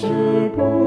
是不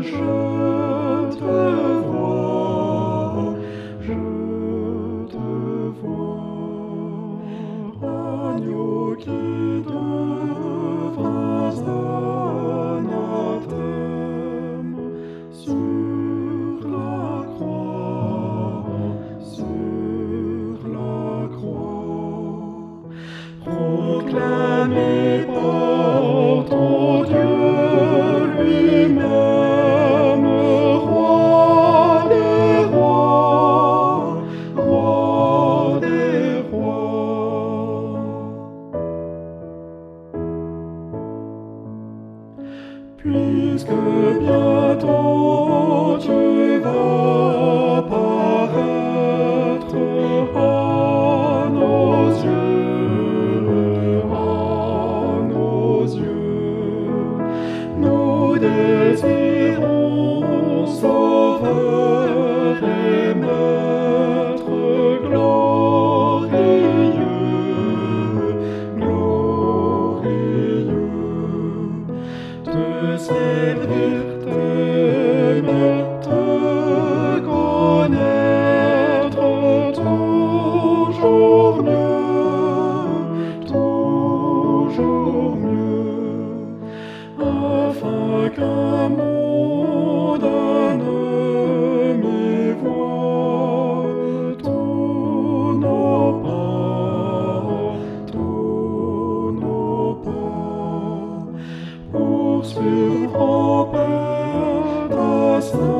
дрожать. puisque bientôt tu vas paraître à nos yeux, à nos yeux, nous désirons sauver. We hope and us.